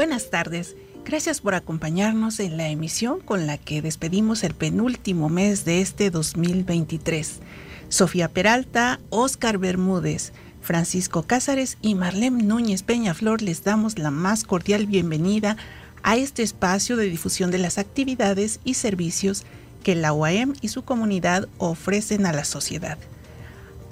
Buenas tardes. Gracias por acompañarnos en la emisión con la que despedimos el penúltimo mes de este 2023. Sofía Peralta, Oscar Bermúdez, Francisco Cázares y Marlene Núñez Peñaflor les damos la más cordial bienvenida a este espacio de difusión de las actividades y servicios que la UAM y su comunidad ofrecen a la sociedad.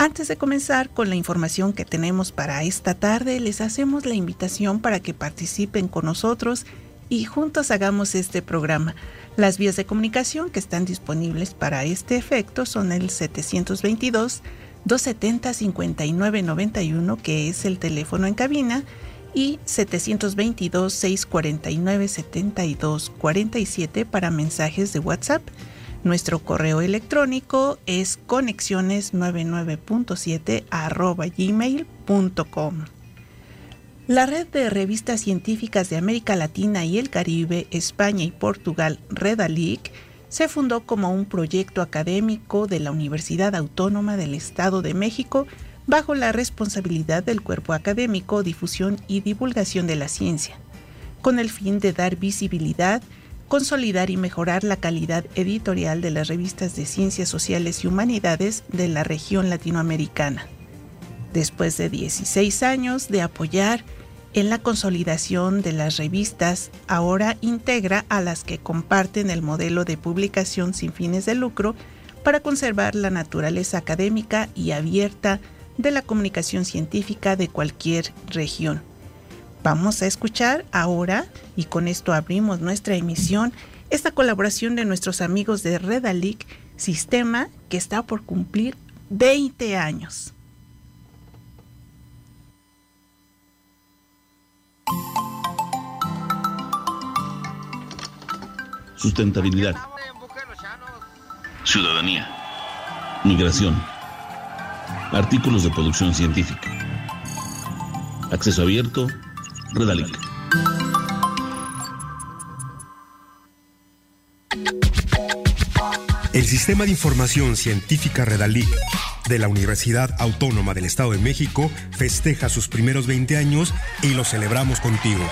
Antes de comenzar con la información que tenemos para esta tarde, les hacemos la invitación para que participen con nosotros y juntos hagamos este programa. Las vías de comunicación que están disponibles para este efecto son el 722 270 5991, que es el teléfono en cabina, y 722 649 7247 para mensajes de WhatsApp. Nuestro correo electrónico es conexiones99.7 gmail.com. La red de revistas científicas de América Latina y el Caribe, España y Portugal, Redalic, se fundó como un proyecto académico de la Universidad Autónoma del Estado de México bajo la responsabilidad del cuerpo académico, difusión y divulgación de la ciencia, con el fin de dar visibilidad consolidar y mejorar la calidad editorial de las revistas de ciencias sociales y humanidades de la región latinoamericana. Después de 16 años de apoyar en la consolidación de las revistas, ahora integra a las que comparten el modelo de publicación sin fines de lucro para conservar la naturaleza académica y abierta de la comunicación científica de cualquier región. Vamos a escuchar ahora, y con esto abrimos nuestra emisión, esta colaboración de nuestros amigos de Redalic, sistema que está por cumplir 20 años. Sustentabilidad. Ciudadanía. Migración. Artículos de producción científica. Acceso abierto Redalic. El Sistema de Información Científica Redalic de la Universidad Autónoma del Estado de México festeja sus primeros 20 años y lo celebramos contigo.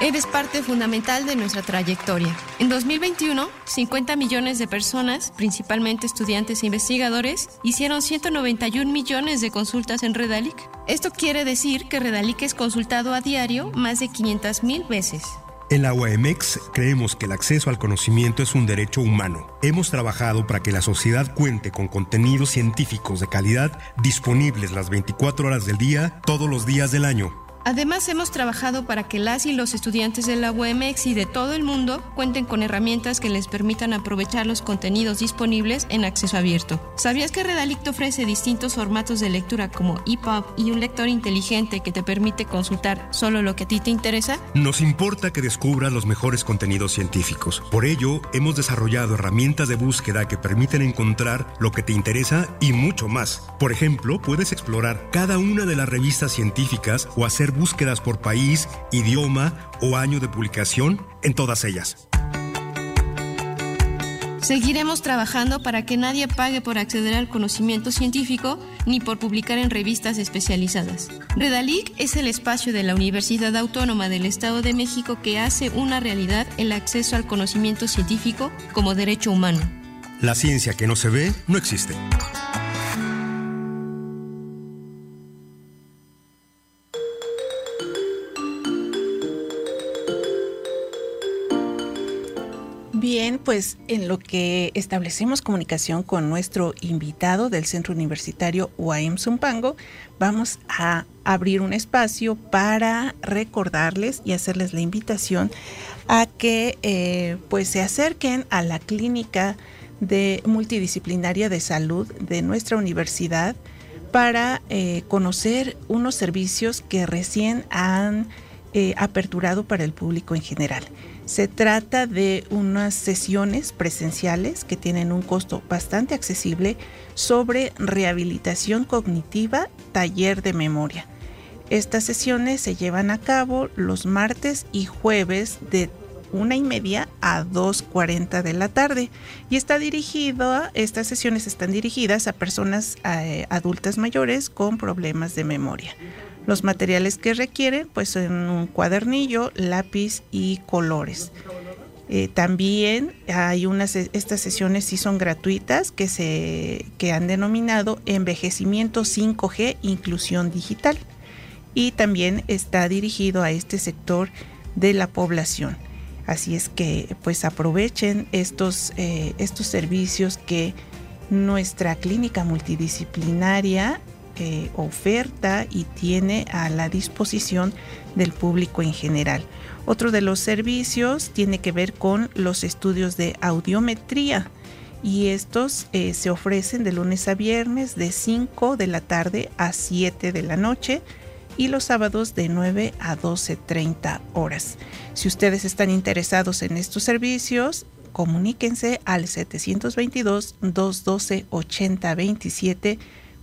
Eres parte fundamental de nuestra trayectoria. En 2021, 50 millones de personas, principalmente estudiantes e investigadores, hicieron 191 millones de consultas en Redalic. Esto quiere decir que Redalic es consultado a diario más de 500 mil veces. En la UAMX creemos que el acceso al conocimiento es un derecho humano. Hemos trabajado para que la sociedad cuente con contenidos científicos de calidad disponibles las 24 horas del día, todos los días del año. Además, hemos trabajado para que las y los estudiantes de la UMX y de todo el mundo cuenten con herramientas que les permitan aprovechar los contenidos disponibles en acceso abierto. ¿Sabías que Redalic ofrece distintos formatos de lectura como EPUB y un lector inteligente que te permite consultar solo lo que a ti te interesa? Nos importa que descubras los mejores contenidos científicos. Por ello, hemos desarrollado herramientas de búsqueda que permiten encontrar lo que te interesa y mucho más. Por ejemplo, puedes explorar cada una de las revistas científicas o hacer búsquedas por país, idioma o año de publicación en todas ellas. Seguiremos trabajando para que nadie pague por acceder al conocimiento científico ni por publicar en revistas especializadas. Redalic es el espacio de la Universidad Autónoma del Estado de México que hace una realidad el acceso al conocimiento científico como derecho humano. La ciencia que no se ve no existe. Pues en lo que establecemos comunicación con nuestro invitado del Centro Universitario UAM Zumpango, vamos a abrir un espacio para recordarles y hacerles la invitación a que eh, pues se acerquen a la clínica de multidisciplinaria de salud de nuestra universidad para eh, conocer unos servicios que recién han eh, aperturado para el público en general. Se trata de unas sesiones presenciales que tienen un costo bastante accesible sobre rehabilitación cognitiva, taller de memoria. Estas sesiones se llevan a cabo los martes y jueves de una y media a 2.40 de la tarde y está dirigido, estas sesiones están dirigidas a personas eh, adultas mayores con problemas de memoria. Los materiales que requieren pues son un cuadernillo, lápiz y colores. Eh, también hay unas, estas sesiones sí son gratuitas que, se, que han denominado envejecimiento 5G inclusión digital y también está dirigido a este sector de la población. Así es que pues aprovechen estos, eh, estos servicios que nuestra clínica multidisciplinaria eh, oferta y tiene a la disposición del público en general. Otro de los servicios tiene que ver con los estudios de audiometría y estos eh, se ofrecen de lunes a viernes de 5 de la tarde a 7 de la noche y los sábados de 9 a 12.30 horas. Si ustedes están interesados en estos servicios, comuníquense al 722-212-8027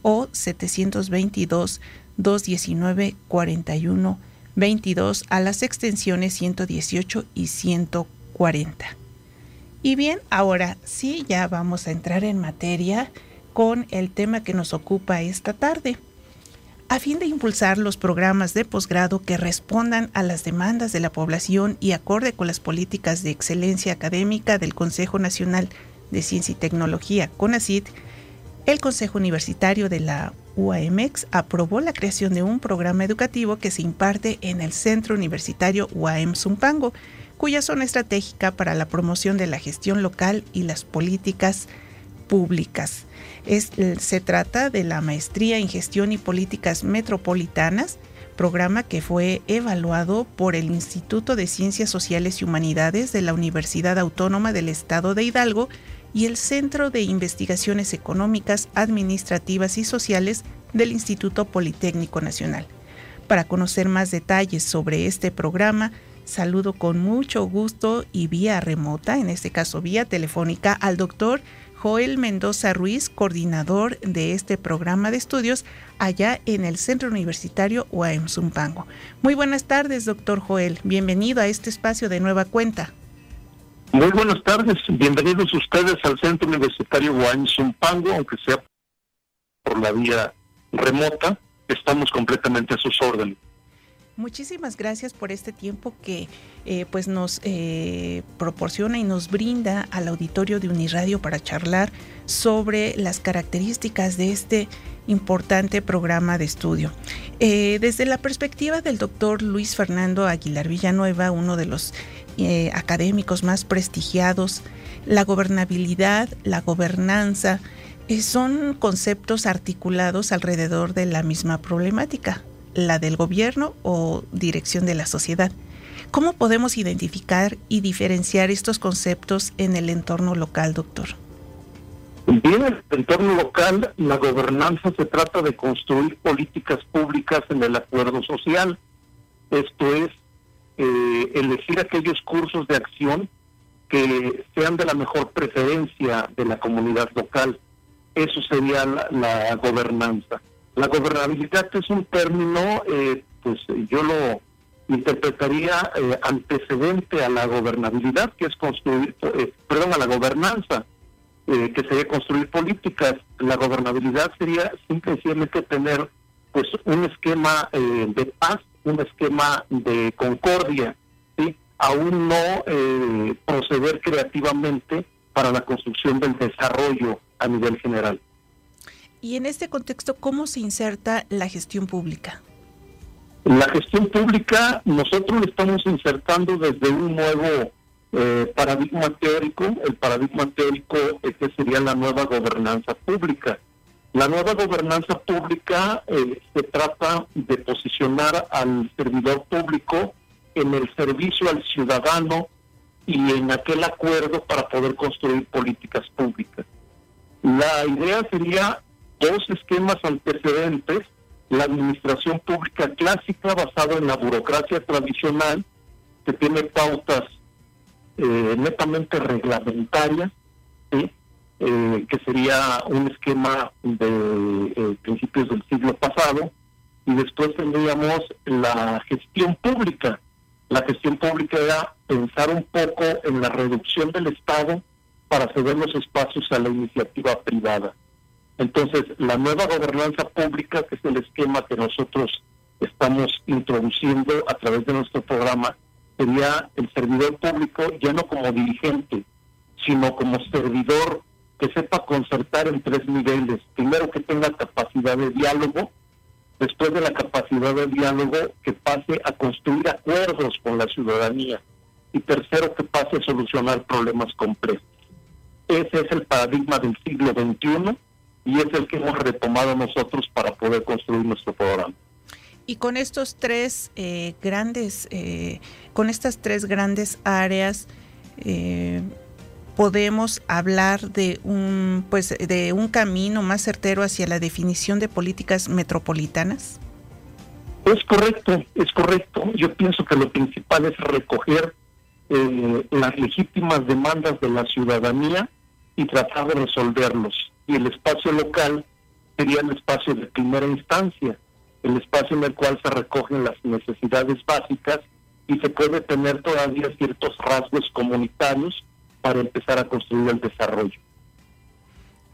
o 722-219-4122 a las extensiones 118 y 140. Y bien, ahora sí, ya vamos a entrar en materia con el tema que nos ocupa esta tarde a fin de impulsar los programas de posgrado que respondan a las demandas de la población y acorde con las políticas de excelencia académica del Consejo Nacional de Ciencia y Tecnología, CONACYT, el Consejo Universitario de la UAMX aprobó la creación de un programa educativo que se imparte en el Centro Universitario UAM Zumpango, cuya zona estratégica para la promoción de la gestión local y las políticas públicas. Se trata de la Maestría en Gestión y Políticas Metropolitanas, programa que fue evaluado por el Instituto de Ciencias Sociales y Humanidades de la Universidad Autónoma del Estado de Hidalgo y el Centro de Investigaciones Económicas, Administrativas y Sociales del Instituto Politécnico Nacional. Para conocer más detalles sobre este programa, saludo con mucho gusto y vía remota, en este caso vía telefónica, al doctor Joel Mendoza Ruiz, coordinador de este programa de estudios allá en el Centro Universitario UAM Zumpango. Muy buenas tardes, doctor Joel. Bienvenido a este espacio de nueva cuenta. Muy buenas tardes. Bienvenidos ustedes al Centro Universitario Zumpango, aunque sea por la vía remota. Estamos completamente a sus órdenes. Muchísimas gracias por este tiempo que eh, pues nos eh, proporciona y nos brinda al auditorio de Uniradio para charlar sobre las características de este importante programa de estudio. Eh, desde la perspectiva del doctor Luis Fernando Aguilar Villanueva, uno de los académicos más prestigiados, la gobernabilidad, la gobernanza, son conceptos articulados alrededor de la misma problemática la del gobierno o dirección de la sociedad. ¿Cómo podemos identificar y diferenciar estos conceptos en el entorno local, doctor? Bien, en el entorno local, la gobernanza se trata de construir políticas públicas en el acuerdo social. Esto es, eh, elegir aquellos cursos de acción que sean de la mejor preferencia de la comunidad local. Eso sería la gobernanza. La gobernabilidad es un término, eh, pues yo lo interpretaría eh, antecedente a la gobernabilidad, que es construir, eh, perdón, a la gobernanza, que sería construir políticas. La gobernabilidad sería simplemente tener pues un esquema de paz, un esquema de concordia, ¿sí? aún no proceder creativamente para la construcción del desarrollo a nivel general. Y en este contexto, ¿cómo se inserta la gestión pública? La gestión pública nosotros lo estamos insertando desde un nuevo eh, paradigma teórico, el paradigma teórico que sería la nueva gobernanza pública. La nueva gobernanza pública eh, se trata de posicionar al servidor público en el servicio al ciudadano y en aquel acuerdo para poder construir políticas públicas. La idea sería dos esquemas antecedentes, la administración pública clásica basada en la burocracia tradicional, que tiene pautas eh, netamente reglamentarias, eh, que sería un esquema de eh, principios del siglo pasado, y después tendríamos la gestión pública. La gestión pública era pensar un poco en la reducción del Estado para ceder los espacios a la iniciativa privada. Entonces, la nueva gobernanza pública, que es el esquema que nosotros estamos introduciendo a través de nuestro programa, sería el servidor público ya no como dirigente, sino como servidor que sepa concertar en tres niveles. Primero, que tenga capacidad de diálogo, después de la capacidad de diálogo, que pase a construir acuerdos con la ciudadanía y tercero, que pase a solucionar problemas complejos. Ese es el paradigma del siglo XXI y es el que hemos retomado nosotros para poder construir nuestro programa. Y con estos tres eh, grandes, eh, con estas tres grandes áreas, eh, podemos hablar de un, pues, de un camino más certero hacia la definición de políticas metropolitanas. Es correcto, es correcto. Yo pienso que lo principal es recoger las legítimas demandas de la ciudadanía y tratar de resolverlos. Y el espacio local sería el espacio de primera instancia, el espacio en el cual se recogen las necesidades básicas y se puede tener todavía ciertos rasgos comunitarios para empezar a construir el desarrollo.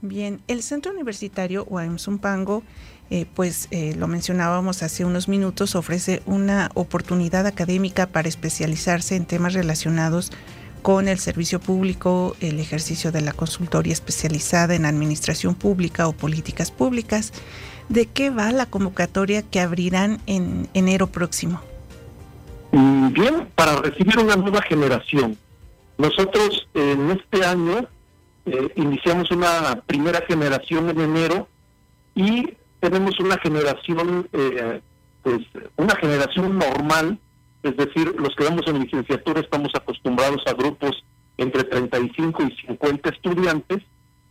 Bien, el Centro Universitario Huayumzumpango, eh, pues eh, lo mencionábamos hace unos minutos, ofrece una oportunidad académica para especializarse en temas relacionados con el servicio público, el ejercicio de la consultoría especializada en administración pública o políticas públicas. ¿De qué va la convocatoria que abrirán en enero próximo? Mm, bien, para recibir una nueva generación. Nosotros en este año eh, iniciamos una primera generación en enero y tenemos una generación, eh, pues una generación normal es decir, los que vamos en licenciatura estamos acostumbrados a grupos entre 35 y 50 estudiantes,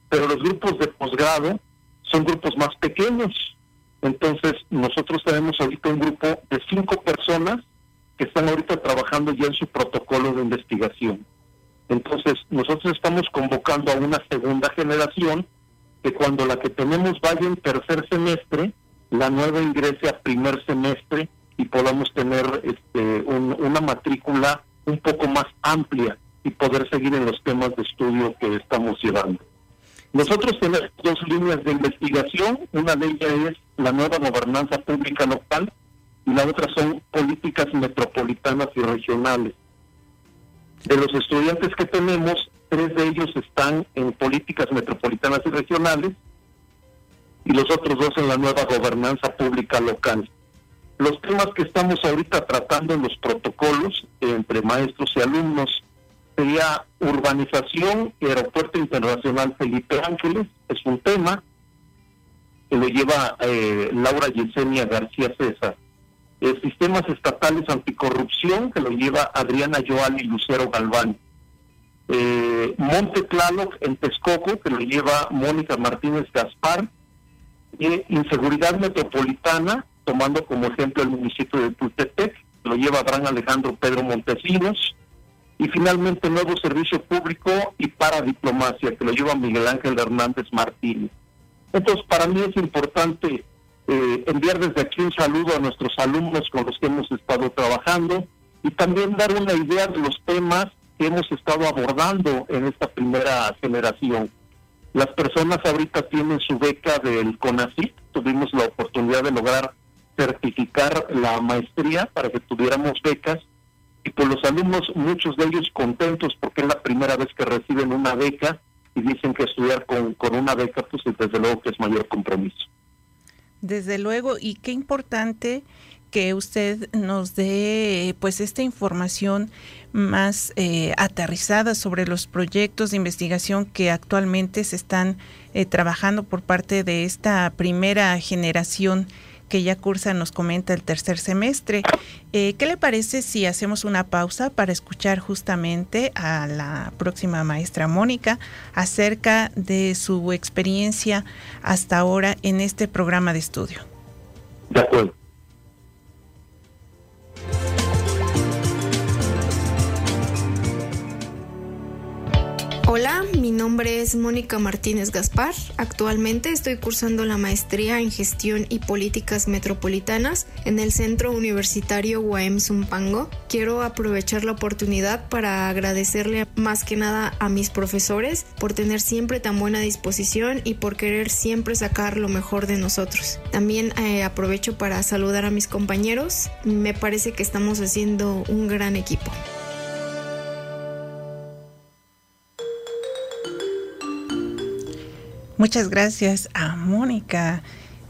pero los grupos de posgrado son grupos más pequeños. Entonces, nosotros tenemos ahorita un grupo de cinco personas que están ahorita trabajando ya en su protocolo de investigación. Entonces, nosotros estamos convocando a una segunda generación que cuando la que tenemos vaya en tercer semestre, la nueva ingrese a primer semestre y podamos tener este, una matrícula un poco más amplia y poder seguir en los temas de estudio que estamos llevando. Nosotros tenemos dos líneas de investigación, una de ellas es la nueva gobernanza pública local y la otra son políticas metropolitanas y regionales. De los estudiantes que tenemos, tres de ellos están en políticas metropolitanas y regionales y los otros dos en la nueva gobernanza pública local. Los temas que estamos ahorita tratando en los protocolos entre maestros y alumnos sería urbanización y aeropuerto internacional Felipe Ángeles, es un tema que lo lleva eh, Laura Yesenia García César. Sistemas estatales anticorrupción, que lo lleva Adriana Joal y Lucero Galván. Eh, Monte Tlaloc en Texcoco, que lo lleva Mónica Martínez Gaspar. Y inseguridad metropolitana, tomando como ejemplo el municipio de Tultepec, lo lleva Abraham Alejandro Pedro Montesinos, y finalmente nuevo servicio público y para diplomacia, que lo lleva Miguel Ángel Hernández Martínez. Entonces, para mí es importante eh, enviar desde aquí un saludo a nuestros alumnos con los que hemos estado trabajando y también dar una idea de los temas que hemos estado abordando en esta primera generación. Las personas ahorita tienen su beca del CONACYT, tuvimos la oportunidad de lograr certificar la maestría para que tuviéramos becas y por los alumnos, muchos de ellos contentos porque es la primera vez que reciben una beca y dicen que estudiar con, con una beca, pues desde luego que es mayor compromiso. Desde luego, y qué importante que usted nos dé pues esta información más eh, aterrizada sobre los proyectos de investigación que actualmente se están eh, trabajando por parte de esta primera generación que ya cursa, nos comenta el tercer semestre. Eh, ¿Qué le parece si hacemos una pausa para escuchar justamente a la próxima maestra Mónica acerca de su experiencia hasta ahora en este programa de estudio? De acuerdo. Hola, mi nombre es Mónica Martínez Gaspar. Actualmente estoy cursando la maestría en gestión y políticas metropolitanas en el Centro Universitario UAM Zumpango. Quiero aprovechar la oportunidad para agradecerle más que nada a mis profesores por tener siempre tan buena disposición y por querer siempre sacar lo mejor de nosotros. También eh, aprovecho para saludar a mis compañeros. Me parece que estamos haciendo un gran equipo. Muchas gracias a Mónica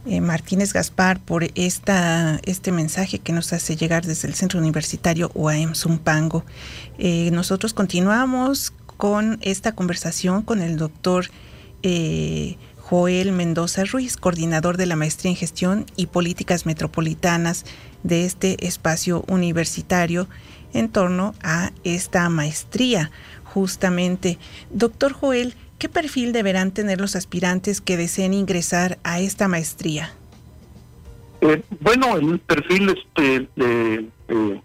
eh, Martínez Gaspar por esta, este mensaje que nos hace llegar desde el Centro Universitario UAM Zumpango. Eh, nosotros continuamos con esta conversación con el doctor eh, Joel Mendoza Ruiz, coordinador de la Maestría en Gestión y Políticas Metropolitanas de este espacio universitario en torno a esta maestría. Justamente, doctor Joel, ¿Qué perfil deberán tener los aspirantes que deseen ingresar a esta maestría? Eh, bueno, el perfil, este, eh,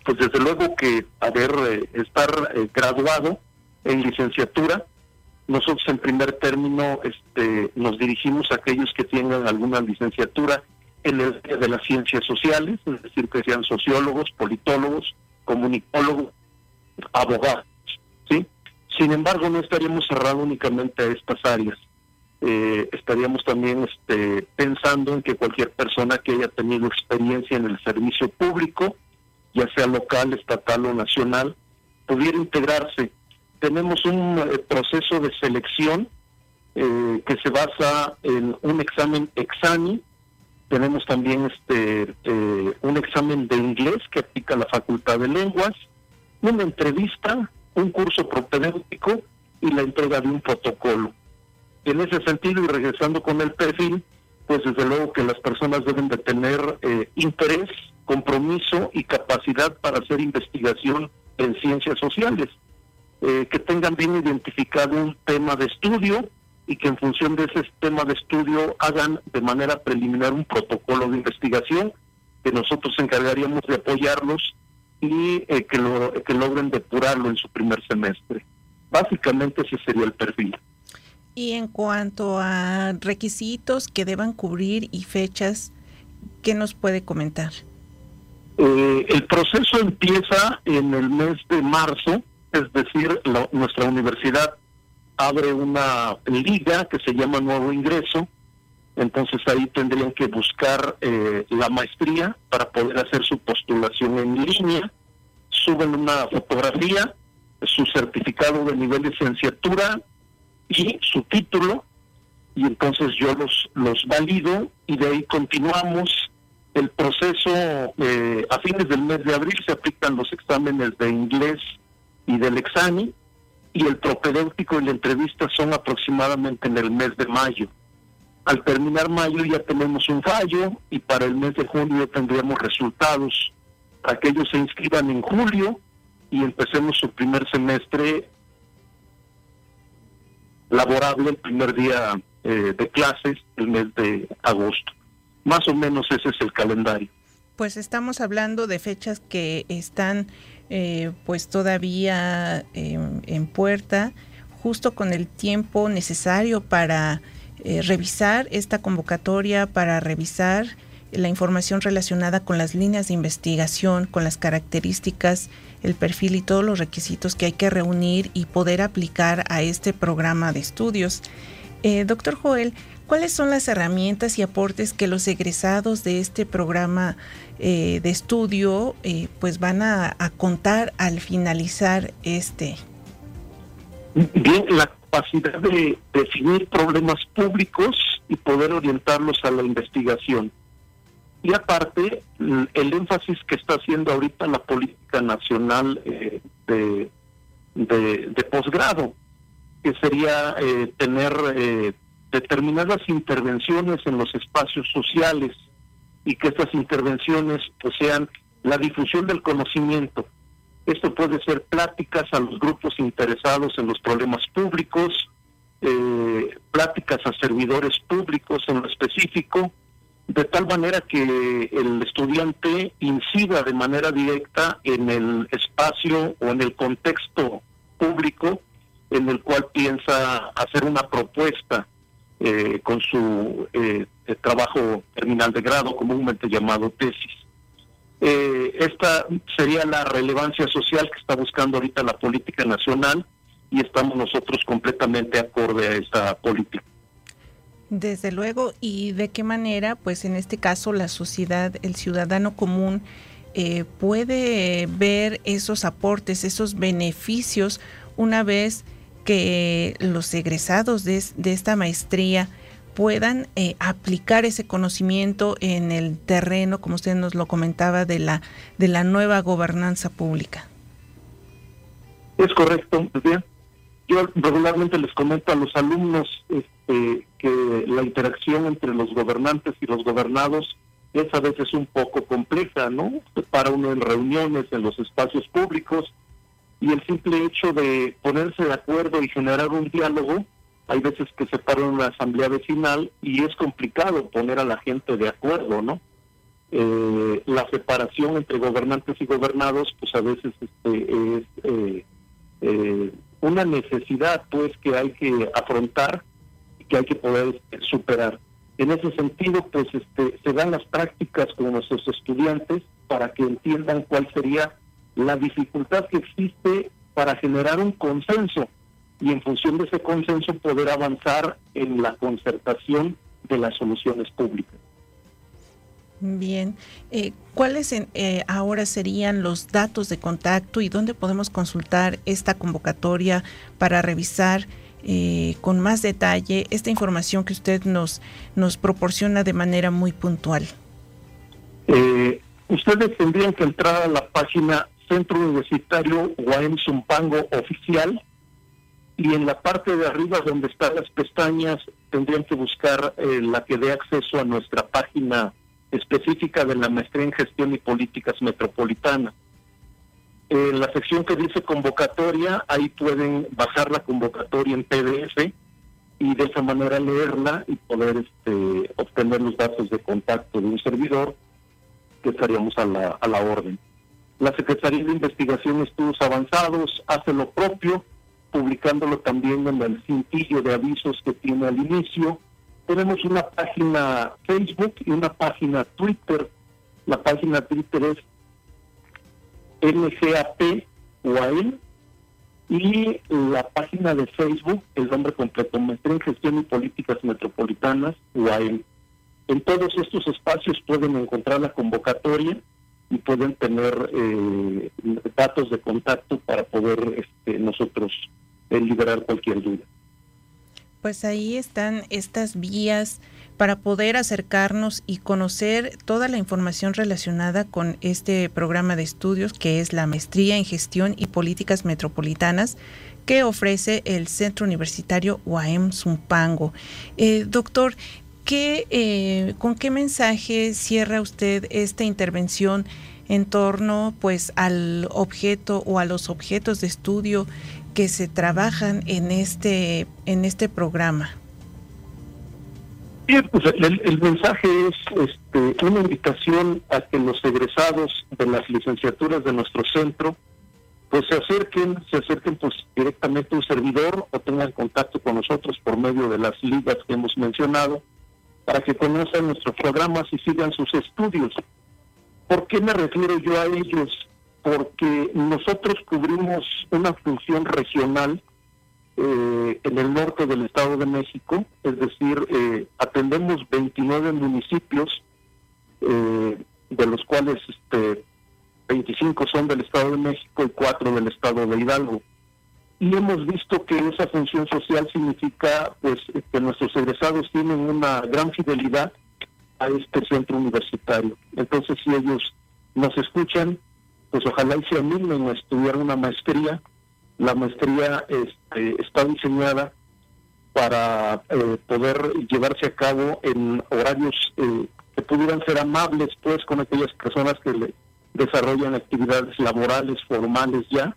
pues desde luego que haber eh, estar graduado en licenciatura. Nosotros en primer término este, nos dirigimos a aquellos que tengan alguna licenciatura en el de las ciencias sociales, es decir, que sean sociólogos, politólogos, comunicólogos, abogados. Sin embargo, no estaríamos cerrados únicamente a estas áreas. Eh, estaríamos también este, pensando en que cualquier persona que haya tenido experiencia en el servicio público, ya sea local, estatal o nacional, pudiera integrarse. Tenemos un eh, proceso de selección eh, que se basa en un examen exami. Tenemos también este un examen de inglés que aplica la Facultad de Lenguas, una entrevista un curso propedéutico y la entrega de un protocolo. En ese sentido, y regresando con el perfil, pues desde luego que las personas deben de tener eh, interés, compromiso y capacidad para hacer investigación en ciencias sociales, eh, que tengan bien identificado un tema de estudio y que en función de ese tema de estudio hagan de manera preliminar un protocolo de investigación que nosotros encargaríamos de apoyarlos y eh, que, lo, que logren depurarlo en su primer semestre. Básicamente ese sería el perfil. Y en cuanto a requisitos que deban cubrir y fechas, ¿qué nos puede comentar? Eh, el proceso empieza en el mes de marzo, es decir, nuestra universidad abre una liga que se llama Nuevo Ingreso, entonces ahí tendrían que buscar eh, la maestría para poder hacer su postulación en línea, suben una fotografía, su certificado de nivel de licenciatura y su título, y entonces yo los, los valido y de ahí continuamos el proceso. Eh, a fines del mes de abril se aplican los exámenes de inglés y del examen, y el propedéutico y la entrevista son aproximadamente en el mes de mayo. Al terminar mayo ya tenemos un fallo y para el mes de junio tendríamos resultados para que ellos se inscriban en julio y empecemos su primer semestre laborable el primer día eh, de clases el mes de agosto. Más o menos ese es el calendario. Pues estamos hablando de fechas que están eh, pues todavía em, en puerta, justo con el tiempo necesario para eh, revisar esta convocatoria, para revisar la información relacionada con las líneas de investigación, con las características, el perfil y todos los requisitos que hay que reunir y poder aplicar a este programa de estudios. Eh, doctor Joel, ¿cuáles son las herramientas y aportes que los egresados de este programa eh, de estudio pues van a, contar al finalizar este? Bien, la capacidad de definir problemas públicos y poder orientarlos a la investigación. Y aparte, el énfasis que está haciendo ahorita la política nacional eh, de, de, posgrado, que sería eh, tener eh, determinadas intervenciones en los espacios sociales y que estas intervenciones pues sean la difusión del conocimiento. Esto puede ser pláticas a los grupos interesados en los problemas públicos, eh, pláticas a servidores públicos en lo específico, de tal manera que el estudiante incida de manera directa en el espacio o en el contexto público en el cual piensa hacer una propuesta eh, con su eh, trabajo terminal de grado, comúnmente llamado tesis. Eh, esta sería la relevancia social que está buscando ahorita la política nacional y estamos nosotros completamente acorde a esa política. Desde luego, y de qué manera, pues en este caso la sociedad, el ciudadano común, eh, puede ver esos aportes, esos beneficios una vez que los egresados de, esta maestría puedan eh, aplicar ese conocimiento en el terreno, como usted nos lo comentaba, de la, de la nueva gobernanza pública. Es correcto, bien. Yo regularmente les comento a los alumnos este, que la interacción entre los gobernantes y los gobernados es a veces un poco compleja, ¿no? Para uno en reuniones, en los espacios públicos, y el simple hecho de ponerse de acuerdo y generar un diálogo, hay veces que se para una asamblea vecinal y es complicado poner a la gente de acuerdo, ¿no? Eh, la separación entre gobernantes y gobernados, pues a veces este, es eh, eh, una necesidad, pues, que hay que afrontar y que hay que poder este, superar. En ese sentido, pues, este, se dan las prácticas con nuestros estudiantes para que entiendan cuál sería la dificultad que existe para generar un consenso y en función de ese consenso poder avanzar en la concertación de las soluciones públicas. Bien, eh, ¿cuáles eh, ahora serían los datos de contacto y dónde podemos consultar esta convocatoria para revisar eh, con más detalle esta información que usted nos, nos proporciona de manera muy puntual? ustedes tendrían que entrar a la página Centro Universitario Guaem Zumpango Oficial y en la parte de arriba donde están las pestañas tendrían que buscar eh, la que dé acceso a nuestra página específica de la maestría en gestión y políticas metropolitanas. En la sección que dice convocatoria, ahí pueden bajar la convocatoria en PDF y de esa manera leerla y poder este, obtener los datos de contacto de un servidor que estaríamos a la, a la orden. La Secretaría de Investigación y Estudios Avanzados hace lo propio, publicándolo también en el cintillo de avisos que tiene al inicio. Tenemos una página Facebook y una página Twitter. La página Twitter es NGAP UAM y la página de Facebook, el nombre completo, Maestría en Gestión y Políticas Metropolitanas, UAM. En todos estos espacios pueden encontrar la convocatoria y pueden tener eh, datos de contacto para poder este, nosotros eh, liberar cualquier duda. Pues ahí están estas vías para poder acercarnos y conocer toda la información relacionada con este programa de estudios que es la Maestría en Gestión y Políticas Metropolitanas que ofrece el Centro Universitario UAM Zumpango. Eh, doctor, ¿Qué, eh, ¿Con qué mensaje cierra usted esta intervención en torno pues al objeto o a los objetos de estudio que se trabajan en este, en este programa? Bien, pues el, mensaje es este, una invitación a que los egresados de las licenciaturas de nuestro centro pues se acerquen, se acerquen pues directamente a un servidor o tengan contacto con nosotros por medio de las ligas que hemos mencionado para que conozcan nuestros programas y sigan sus estudios. ¿Por qué me refiero yo a ellos? Porque nosotros cubrimos una función regional eh, en el norte del Estado de México, es decir, eh, atendemos 29 municipios, eh, de los cuales este, 25 son del Estado de México y 4 del Estado de Hidalgo y hemos visto que esa función social significa pues que nuestros egresados tienen una gran fidelidad a este centro universitario. Entonces, si ellos nos escuchan, pues ojalá y se animen a estudiar una maestría. La maestría este, está diseñada para eh, poder llevarse a cabo en horarios eh, que pudieran ser amables pues con aquellas personas que le desarrollan actividades laborales formales ya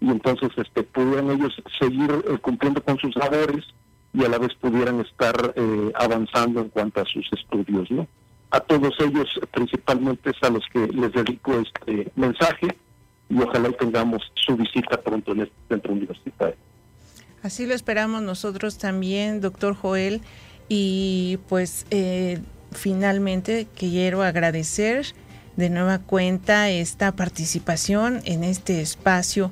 y entonces este pudieran ellos seguir eh, cumpliendo con sus labores y a la vez pudieran estar eh, avanzando en cuanto a sus estudios, ¿no? A todos ellos, principalmente es a los que les dedico este mensaje y ojalá tengamos su visita pronto en este centro universitario. Así lo esperamos nosotros también, doctor Joel, y pues eh, finalmente quiero agradecer de nueva cuenta esta participación en este espacio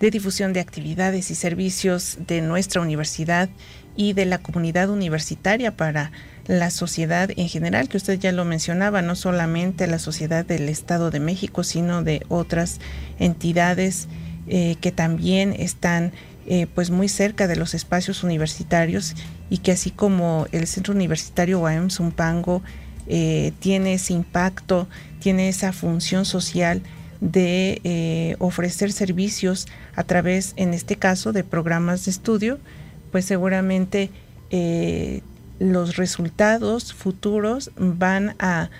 de difusión de actividades y servicios de nuestra universidad y de la comunidad universitaria para la sociedad en general, que usted ya lo mencionaba, no solamente la sociedad del Estado de México, sino de otras entidades eh, que también están eh, pues muy cerca de los espacios universitarios y que así como el Centro Universitario UAM Zumpango eh, tiene ese impacto, tiene esa función social de eh, ofrecer servicios a través, en este caso, de programas de estudio, pues seguramente eh, los resultados futuros van a,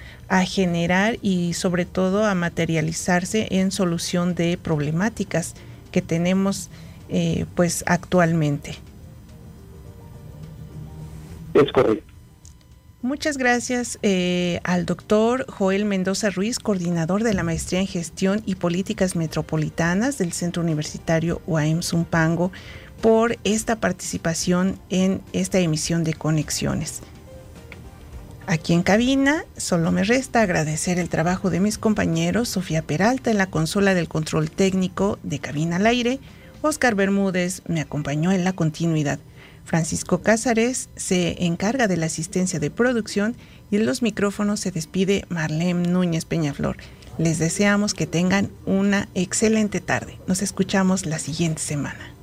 generar y sobre todo a materializarse en solución de problemáticas que tenemos pues actualmente. Es correcto. Muchas gracias eh, al doctor Joel Mendoza Ruiz, coordinador de la Maestría en Gestión y Políticas Metropolitanas del Centro Universitario UAM Zumpango, por esta participación en esta emisión de Conexiones. Aquí en cabina, solo me resta agradecer el trabajo de mis compañeros Sofía Peralta en la consola del control técnico de Cabina al Aire, Oscar Bermúdez me acompañó en la continuidad. Francisco Cázares se encarga de la asistencia de producción y en los micrófonos se despide Marlene Núñez Peñaflor. Les deseamos que tengan una excelente tarde. Nos escuchamos la siguiente semana.